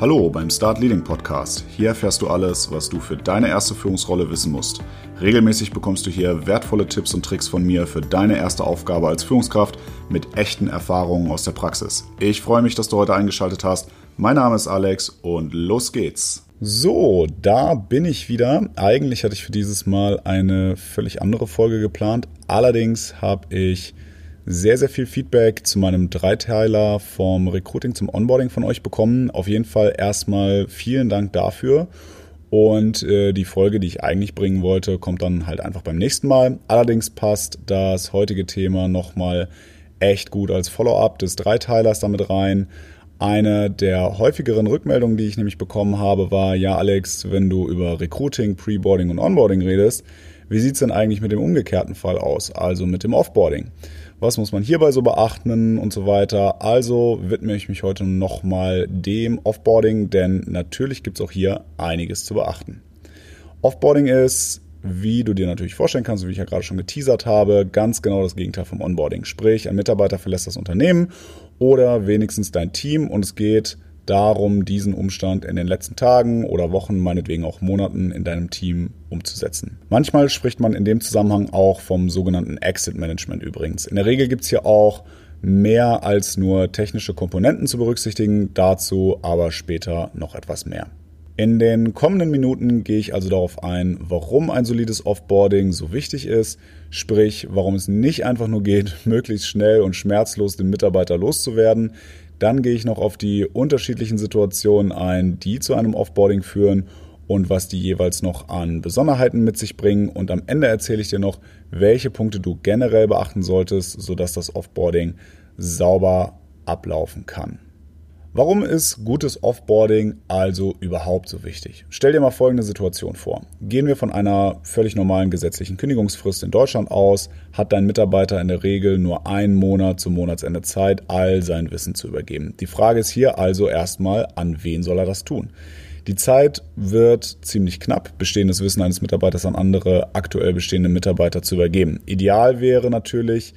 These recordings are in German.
Hallo beim Start Leading Podcast. Hier erfährst du alles, was du für deine erste Führungsrolle wissen musst. Regelmäßig bekommst du hier wertvolle Tipps und Tricks von mir für deine erste Aufgabe als Führungskraft mit echten Erfahrungen aus der Praxis. Ich freue mich, dass du heute eingeschaltet hast. Mein Name ist Alex und los geht's. So, da bin ich wieder. Eigentlich hatte ich für dieses Mal eine völlig andere Folge geplant. Allerdings habe ich sehr, sehr viel Feedback zu meinem Dreiteiler vom Recruiting zum Onboarding von euch bekommen. Auf jeden Fall erstmal vielen Dank dafür. Und äh, die Folge, die ich eigentlich bringen wollte, kommt dann halt einfach beim nächsten Mal. Allerdings passt das heutige Thema nochmal echt gut als Follow-up des Dreiteilers damit rein. Eine der häufigeren Rückmeldungen, die ich nämlich bekommen habe, war, ja Alex, wenn du über Recruiting, Preboarding und Onboarding redest, wie sieht's denn eigentlich mit dem umgekehrten Fall aus, also mit dem Offboarding? Was muss man hierbei so beachten und so weiter. Also widme ich mich heute nochmal dem Offboarding, denn natürlich gibt es auch hier einiges zu beachten. Offboarding ist, wie du dir natürlich vorstellen kannst, wie ich ja gerade schon geteasert habe, ganz genau das Gegenteil vom Onboarding. Sprich, ein Mitarbeiter verlässt das Unternehmen oder wenigstens dein Team und es geht darum, diesen Umstand in den letzten Tagen oder Wochen, meinetwegen auch Monaten in deinem Team umzusetzen. Manchmal spricht man in dem Zusammenhang auch vom sogenannten Exit Management übrigens. In der Regel gibt es hier auch mehr als nur technische Komponenten zu berücksichtigen, dazu aber später noch etwas mehr. In den kommenden Minuten gehe ich also darauf ein, warum ein solides Offboarding so wichtig ist, sprich, warum es nicht einfach nur geht, möglichst schnell und schmerzlos den Mitarbeiter loszuwerden, dann gehe ich noch auf die unterschiedlichen Situationen ein, die zu einem Offboarding führen und was die jeweils noch an Besonderheiten mit sich bringen. Und am Ende erzähle ich dir noch, welche Punkte du generell beachten solltest, sodass das Offboarding sauber ablaufen kann. Warum ist gutes Offboarding also überhaupt so wichtig? Stell dir mal folgende Situation vor. Gehen wir von einer völlig normalen gesetzlichen Kündigungsfrist in Deutschland aus, hat dein Mitarbeiter in der Regel nur einen Monat zum Monatsende Zeit, all sein Wissen zu übergeben. Die Frage ist hier also erstmal, an wen soll er das tun? Die Zeit wird ziemlich knapp, bestehendes Wissen eines Mitarbeiters an andere aktuell bestehende Mitarbeiter zu übergeben. Ideal wäre natürlich,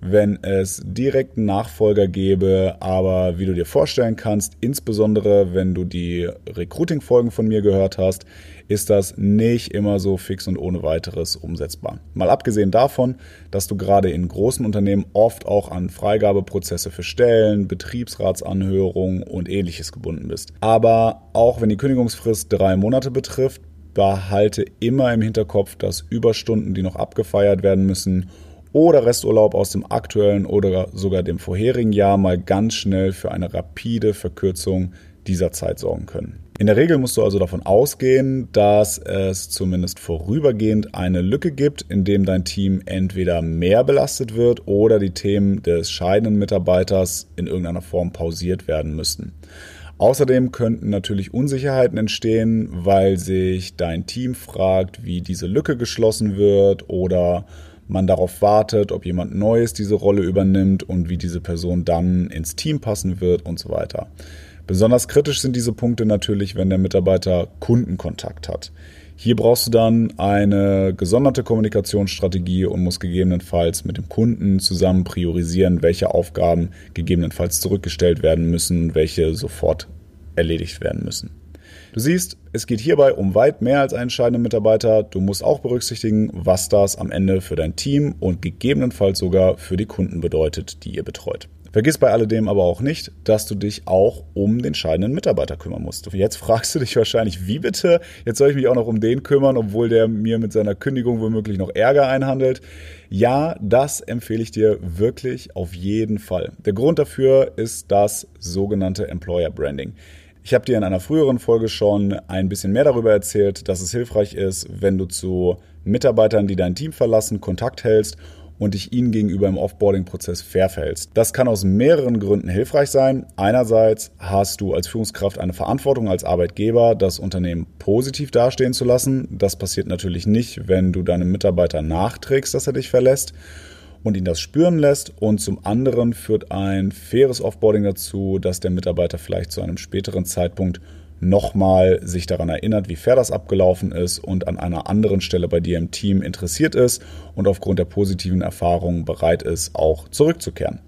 wenn es direkten Nachfolger gäbe. Aber wie du dir vorstellen kannst, insbesondere wenn du die Recruiting-Folgen von mir gehört hast, ist das nicht immer so fix und ohne weiteres umsetzbar. Mal abgesehen davon, dass du gerade in großen Unternehmen oft auch an Freigabeprozesse für Stellen, Betriebsratsanhörungen und ähnliches gebunden bist. Aber auch wenn die Kündigungsfrist drei Monate betrifft, behalte immer im Hinterkopf, dass Überstunden, die noch abgefeiert werden müssen, oder Resturlaub aus dem aktuellen oder sogar dem vorherigen Jahr mal ganz schnell für eine rapide Verkürzung dieser Zeit sorgen können. In der Regel musst du also davon ausgehen, dass es zumindest vorübergehend eine Lücke gibt, in dem dein Team entweder mehr belastet wird oder die Themen des scheidenden Mitarbeiters in irgendeiner Form pausiert werden müssten. Außerdem könnten natürlich Unsicherheiten entstehen, weil sich dein Team fragt, wie diese Lücke geschlossen wird oder man darauf wartet, ob jemand Neues diese Rolle übernimmt und wie diese Person dann ins Team passen wird und so weiter. Besonders kritisch sind diese Punkte natürlich, wenn der Mitarbeiter Kundenkontakt hat. Hier brauchst du dann eine gesonderte Kommunikationsstrategie und musst gegebenenfalls mit dem Kunden zusammen priorisieren, welche Aufgaben gegebenenfalls zurückgestellt werden müssen, welche sofort erledigt werden müssen. Du siehst, es geht hierbei um weit mehr als einen scheidenden Mitarbeiter. Du musst auch berücksichtigen, was das am Ende für dein Team und gegebenenfalls sogar für die Kunden bedeutet, die ihr betreut. Vergiss bei alledem aber auch nicht, dass du dich auch um den scheidenden Mitarbeiter kümmern musst. Jetzt fragst du dich wahrscheinlich, wie bitte? Jetzt soll ich mich auch noch um den kümmern, obwohl der mir mit seiner Kündigung womöglich noch Ärger einhandelt. Ja, das empfehle ich dir wirklich auf jeden Fall. Der Grund dafür ist das sogenannte Employer Branding. Ich habe dir in einer früheren Folge schon ein bisschen mehr darüber erzählt, dass es hilfreich ist, wenn du zu Mitarbeitern, die dein Team verlassen, Kontakt hältst und dich ihnen gegenüber im Offboarding-Prozess fair verhältst. Das kann aus mehreren Gründen hilfreich sein. Einerseits hast du als Führungskraft eine Verantwortung als Arbeitgeber, das Unternehmen positiv dastehen zu lassen. Das passiert natürlich nicht, wenn du deinem Mitarbeiter nachträgst, dass er dich verlässt und ihn das spüren lässt. Und zum anderen führt ein faires Offboarding dazu, dass der Mitarbeiter vielleicht zu einem späteren Zeitpunkt nochmal sich daran erinnert, wie fair das abgelaufen ist und an einer anderen Stelle bei dir im Team interessiert ist und aufgrund der positiven Erfahrungen bereit ist, auch zurückzukehren.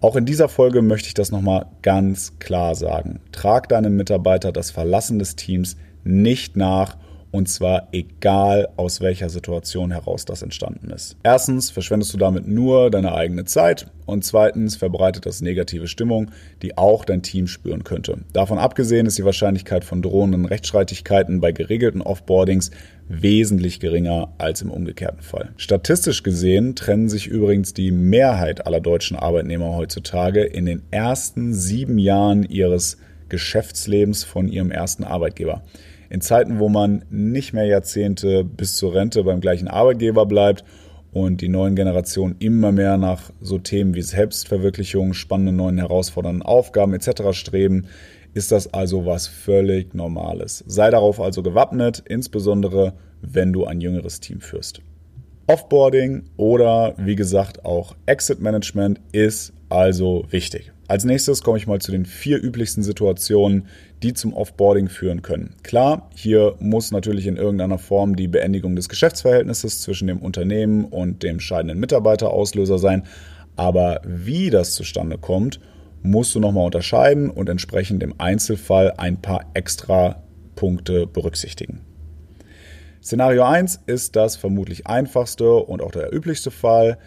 Auch in dieser Folge möchte ich das nochmal ganz klar sagen. Trag deinem Mitarbeiter das Verlassen des Teams nicht nach und zwar egal aus welcher Situation heraus das entstanden ist. Erstens verschwendest du damit nur deine eigene Zeit und zweitens verbreitet das negative Stimmung, die auch dein Team spüren könnte. Davon abgesehen ist die Wahrscheinlichkeit von drohenden Rechtsstreitigkeiten bei geregelten Offboardings wesentlich geringer als im umgekehrten Fall. Statistisch gesehen trennen sich übrigens die Mehrheit aller deutschen Arbeitnehmer heutzutage in den ersten sieben Jahren ihres Geschäftslebens von ihrem ersten Arbeitgeber in Zeiten, wo man nicht mehr Jahrzehnte bis zur Rente beim gleichen Arbeitgeber bleibt und die neuen Generationen immer mehr nach so Themen wie Selbstverwirklichung, spannenden neuen herausfordernden Aufgaben etc. streben, ist das also was völlig Normales. Sei darauf also gewappnet, insbesondere wenn du ein jüngeres Team führst. Offboarding oder wie gesagt auch Exit Management ist also wichtig. Als nächstes komme ich mal zu den vier üblichsten Situationen, die zum Offboarding führen können. Klar, hier muss natürlich in irgendeiner Form die Beendigung des Geschäftsverhältnisses zwischen dem Unternehmen und dem scheidenden Mitarbeiter Auslöser sein, aber wie das zustande kommt, musst du nochmal unterscheiden und entsprechend im Einzelfall ein paar extra Punkte berücksichtigen. Szenario 1 ist das vermutlich einfachste und auch der üblichste Fall.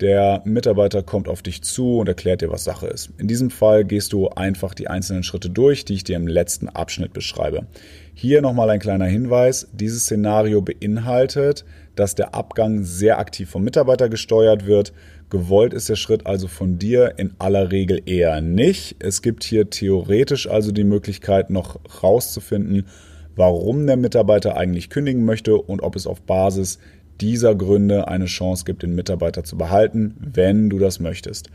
Der Mitarbeiter kommt auf dich zu und erklärt dir, was Sache ist. In diesem Fall gehst du einfach die einzelnen Schritte durch, die ich dir im letzten Abschnitt beschreibe. Hier nochmal ein kleiner Hinweis. Dieses Szenario beinhaltet, dass der Abgang sehr aktiv vom Mitarbeiter gesteuert wird. Gewollt ist der Schritt also von dir in aller Regel eher nicht. Es gibt hier theoretisch also die Möglichkeit, noch rauszufinden, warum der Mitarbeiter eigentlich kündigen möchte und ob es auf Basis dieser Gründe eine Chance gibt, den Mitarbeiter zu behalten, wenn du das möchtest.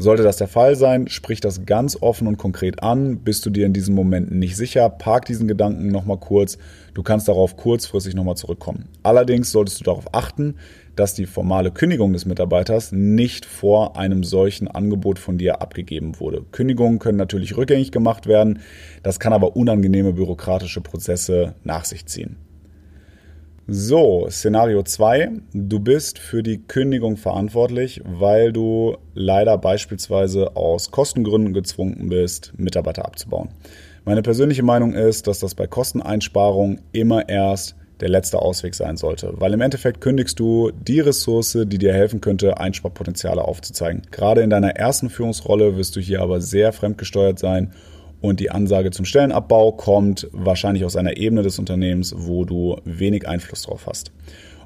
Sollte das der Fall sein, sprich das ganz offen und konkret an. Bist du dir in diesem Moment nicht sicher, park diesen Gedanken nochmal kurz. Du kannst darauf kurzfristig nochmal zurückkommen. Allerdings solltest du darauf achten, dass die formale Kündigung des Mitarbeiters nicht vor einem solchen Angebot von dir abgegeben wurde. Kündigungen können natürlich rückgängig gemacht werden, das kann aber unangenehme bürokratische Prozesse nach sich ziehen. So, Szenario 2. Du bist für die Kündigung verantwortlich, weil du leider beispielsweise aus Kostengründen gezwungen bist, Mitarbeiter abzubauen. Meine persönliche Meinung ist, dass das bei Kosteneinsparungen immer erst der letzte Ausweg sein sollte, weil im Endeffekt kündigst du die Ressource, die dir helfen könnte, Einsparpotenziale aufzuzeigen. Gerade in deiner ersten Führungsrolle wirst du hier aber sehr fremdgesteuert sein und die Ansage zum Stellenabbau kommt wahrscheinlich aus einer Ebene des Unternehmens, wo du wenig Einfluss drauf hast.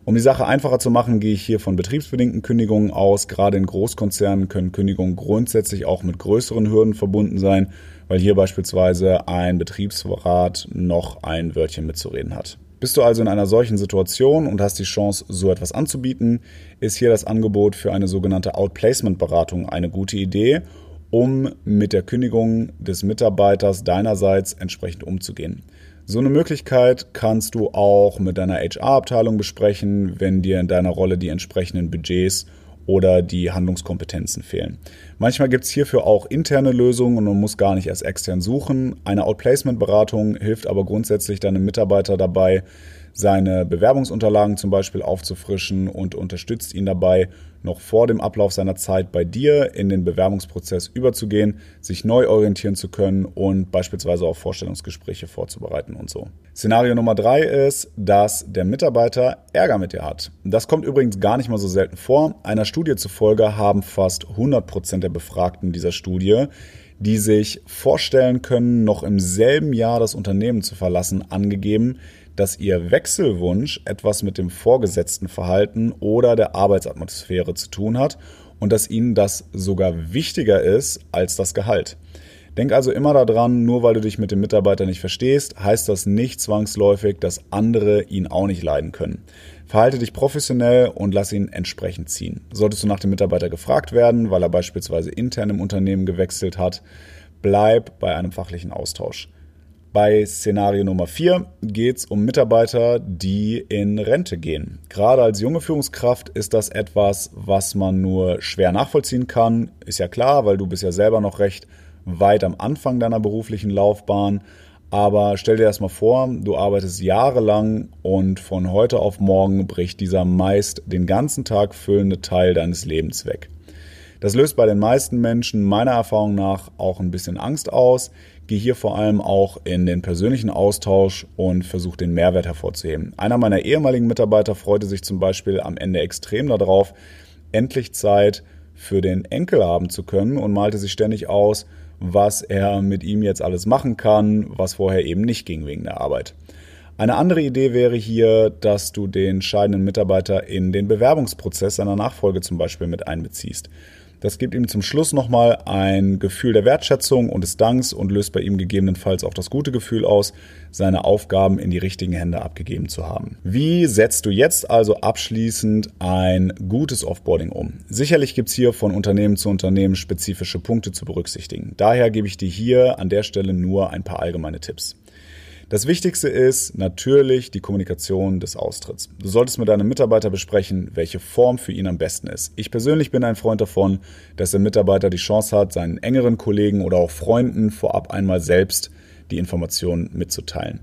Um die Sache einfacher zu machen, gehe ich hier von betriebsbedingten Kündigungen aus. Gerade in Großkonzernen können Kündigungen grundsätzlich auch mit größeren Hürden verbunden sein, weil hier beispielsweise ein Betriebsrat noch ein Wörtchen mitzureden hat. Bist du also in einer solchen Situation und hast die Chance, so etwas anzubieten, ist hier das Angebot für eine sogenannte Outplacement-Beratung eine gute Idee um mit der Kündigung des Mitarbeiters deinerseits entsprechend umzugehen. So eine Möglichkeit kannst du auch mit deiner HR-Abteilung besprechen, wenn dir in deiner Rolle die entsprechenden Budgets oder die Handlungskompetenzen fehlen. Manchmal gibt es hierfür auch interne Lösungen und man muss gar nicht erst extern suchen. Eine Outplacement-Beratung hilft aber grundsätzlich deinem Mitarbeiter dabei, seine Bewerbungsunterlagen zum Beispiel aufzufrischen und unterstützt ihn dabei, noch vor dem Ablauf seiner Zeit bei dir in den Bewerbungsprozess überzugehen, sich neu orientieren zu können und beispielsweise auch Vorstellungsgespräche vorzubereiten und so. Szenario Nummer drei ist, dass der Mitarbeiter Ärger mit dir hat. Das kommt übrigens gar nicht mal so selten vor. Einer Studie zufolge haben fast 100 Prozent der Befragten dieser Studie die sich vorstellen können, noch im selben Jahr das Unternehmen zu verlassen, angegeben, dass ihr Wechselwunsch etwas mit dem vorgesetzten Verhalten oder der Arbeitsatmosphäre zu tun hat und dass ihnen das sogar wichtiger ist als das Gehalt. Denk also immer daran, nur weil du dich mit dem Mitarbeiter nicht verstehst, heißt das nicht zwangsläufig, dass andere ihn auch nicht leiden können. Verhalte dich professionell und lass ihn entsprechend ziehen. Solltest du nach dem Mitarbeiter gefragt werden, weil er beispielsweise intern im Unternehmen gewechselt hat, bleib bei einem fachlichen Austausch. Bei Szenario Nummer 4 geht es um Mitarbeiter, die in Rente gehen. Gerade als junge Führungskraft ist das etwas, was man nur schwer nachvollziehen kann. Ist ja klar, weil du bist ja selber noch recht weit am Anfang deiner beruflichen Laufbahn. Aber stell dir erstmal vor, du arbeitest jahrelang und von heute auf morgen bricht dieser meist den ganzen Tag füllende Teil deines Lebens weg. Das löst bei den meisten Menschen meiner Erfahrung nach auch ein bisschen Angst aus. Gehe hier vor allem auch in den persönlichen Austausch und versuche den Mehrwert hervorzuheben. Einer meiner ehemaligen Mitarbeiter freute sich zum Beispiel am Ende extrem darauf, endlich Zeit für den Enkel haben zu können und malte sich ständig aus, was er mit ihm jetzt alles machen kann, was vorher eben nicht ging wegen der Arbeit. Eine andere Idee wäre hier, dass du den scheidenden Mitarbeiter in den Bewerbungsprozess seiner Nachfolge zum Beispiel mit einbeziehst. Das gibt ihm zum Schluss nochmal ein Gefühl der Wertschätzung und des Danks und löst bei ihm gegebenenfalls auch das gute Gefühl aus, seine Aufgaben in die richtigen Hände abgegeben zu haben. Wie setzt du jetzt also abschließend ein gutes Offboarding um? Sicherlich gibt es hier von Unternehmen zu Unternehmen spezifische Punkte zu berücksichtigen. Daher gebe ich dir hier an der Stelle nur ein paar allgemeine Tipps. Das Wichtigste ist natürlich die Kommunikation des Austritts. Du solltest mit deinem Mitarbeiter besprechen, welche Form für ihn am besten ist. Ich persönlich bin ein Freund davon, dass der Mitarbeiter die Chance hat, seinen engeren Kollegen oder auch Freunden vorab einmal selbst die Informationen mitzuteilen.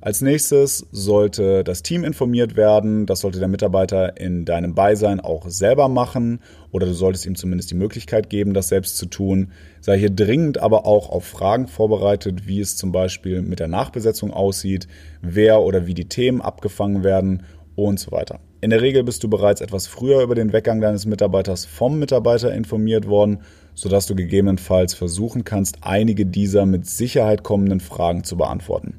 Als nächstes sollte das Team informiert werden. Das sollte der Mitarbeiter in deinem Beisein auch selber machen oder du solltest ihm zumindest die Möglichkeit geben, das selbst zu tun. Sei hier dringend aber auch auf Fragen vorbereitet, wie es zum Beispiel mit der Nachbesetzung aussieht, wer oder wie die Themen abgefangen werden und so weiter. In der Regel bist du bereits etwas früher über den Weggang deines Mitarbeiters vom Mitarbeiter informiert worden, sodass du gegebenenfalls versuchen kannst, einige dieser mit Sicherheit kommenden Fragen zu beantworten.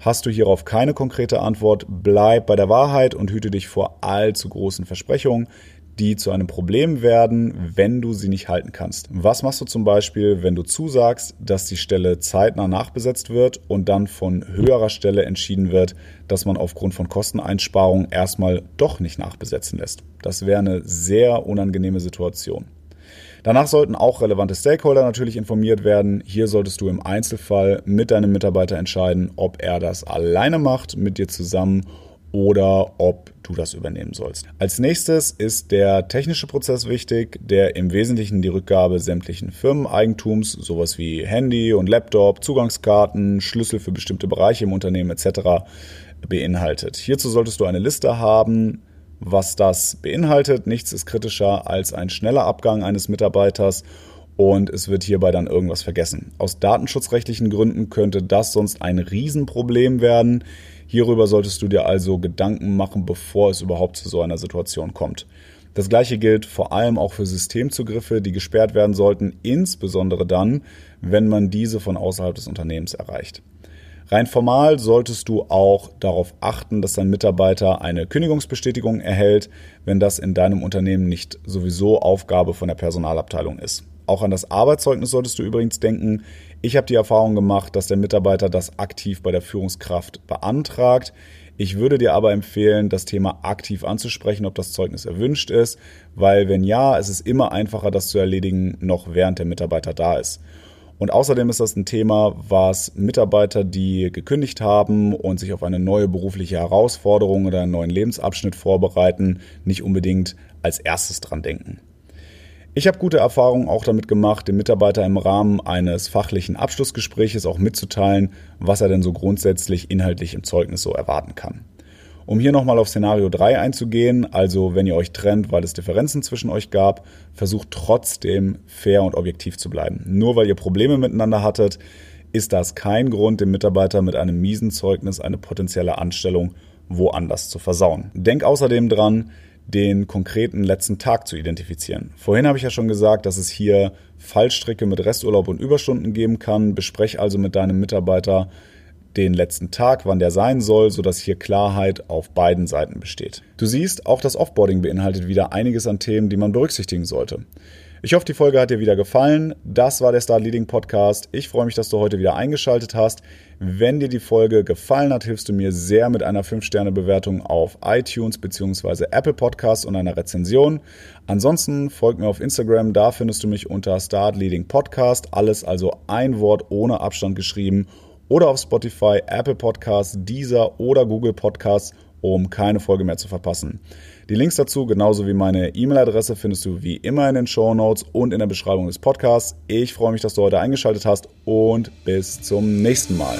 Hast du hierauf keine konkrete Antwort, bleib bei der Wahrheit und hüte dich vor allzu großen Versprechungen, die zu einem Problem werden, wenn du sie nicht halten kannst. Was machst du zum Beispiel, wenn du zusagst, dass die Stelle zeitnah nachbesetzt wird und dann von höherer Stelle entschieden wird, dass man aufgrund von Kosteneinsparungen erstmal doch nicht nachbesetzen lässt? Das wäre eine sehr unangenehme Situation. Danach sollten auch relevante Stakeholder natürlich informiert werden. Hier solltest du im Einzelfall mit deinem Mitarbeiter entscheiden, ob er das alleine macht, mit dir zusammen oder ob du das übernehmen sollst. Als nächstes ist der technische Prozess wichtig, der im Wesentlichen die Rückgabe sämtlichen Firmeneigentums, sowas wie Handy und Laptop, Zugangskarten, Schlüssel für bestimmte Bereiche im Unternehmen etc. beinhaltet. Hierzu solltest du eine Liste haben was das beinhaltet. Nichts ist kritischer als ein schneller Abgang eines Mitarbeiters und es wird hierbei dann irgendwas vergessen. Aus datenschutzrechtlichen Gründen könnte das sonst ein Riesenproblem werden. Hierüber solltest du dir also Gedanken machen, bevor es überhaupt zu so einer Situation kommt. Das gleiche gilt vor allem auch für Systemzugriffe, die gesperrt werden sollten, insbesondere dann, wenn man diese von außerhalb des Unternehmens erreicht. Rein formal solltest du auch darauf achten, dass dein Mitarbeiter eine Kündigungsbestätigung erhält, wenn das in deinem Unternehmen nicht sowieso Aufgabe von der Personalabteilung ist. Auch an das Arbeitszeugnis solltest du übrigens denken. Ich habe die Erfahrung gemacht, dass der Mitarbeiter das aktiv bei der Führungskraft beantragt. Ich würde dir aber empfehlen, das Thema aktiv anzusprechen, ob das Zeugnis erwünscht ist, weil wenn ja, es ist immer einfacher, das zu erledigen, noch während der Mitarbeiter da ist. Und außerdem ist das ein Thema, was Mitarbeiter, die gekündigt haben und sich auf eine neue berufliche Herausforderung oder einen neuen Lebensabschnitt vorbereiten, nicht unbedingt als erstes dran denken. Ich habe gute Erfahrungen auch damit gemacht, dem Mitarbeiter im Rahmen eines fachlichen Abschlussgespräches auch mitzuteilen, was er denn so grundsätzlich inhaltlich im Zeugnis so erwarten kann. Um hier nochmal auf Szenario 3 einzugehen, also wenn ihr euch trennt, weil es Differenzen zwischen euch gab, versucht trotzdem fair und objektiv zu bleiben. Nur weil ihr Probleme miteinander hattet, ist das kein Grund, dem Mitarbeiter mit einem miesen Zeugnis eine potenzielle Anstellung woanders zu versauen. Denk außerdem dran, den konkreten letzten Tag zu identifizieren. Vorhin habe ich ja schon gesagt, dass es hier Fallstricke mit Resturlaub und Überstunden geben kann. Besprech also mit deinem Mitarbeiter, den letzten Tag, wann der sein soll, sodass hier Klarheit auf beiden Seiten besteht. Du siehst, auch das Offboarding beinhaltet wieder einiges an Themen, die man berücksichtigen sollte. Ich hoffe, die Folge hat dir wieder gefallen. Das war der Start Leading Podcast. Ich freue mich, dass du heute wieder eingeschaltet hast. Wenn dir die Folge gefallen hat, hilfst du mir sehr mit einer 5-Sterne-Bewertung auf iTunes bzw. Apple Podcasts und einer Rezension. Ansonsten folg mir auf Instagram, da findest du mich unter Start Leading Podcast. Alles also ein Wort ohne Abstand geschrieben oder auf Spotify, Apple Podcasts, Deezer oder Google Podcasts, um keine Folge mehr zu verpassen. Die Links dazu, genauso wie meine E-Mail-Adresse, findest du wie immer in den Show Notes und in der Beschreibung des Podcasts. Ich freue mich, dass du heute eingeschaltet hast und bis zum nächsten Mal.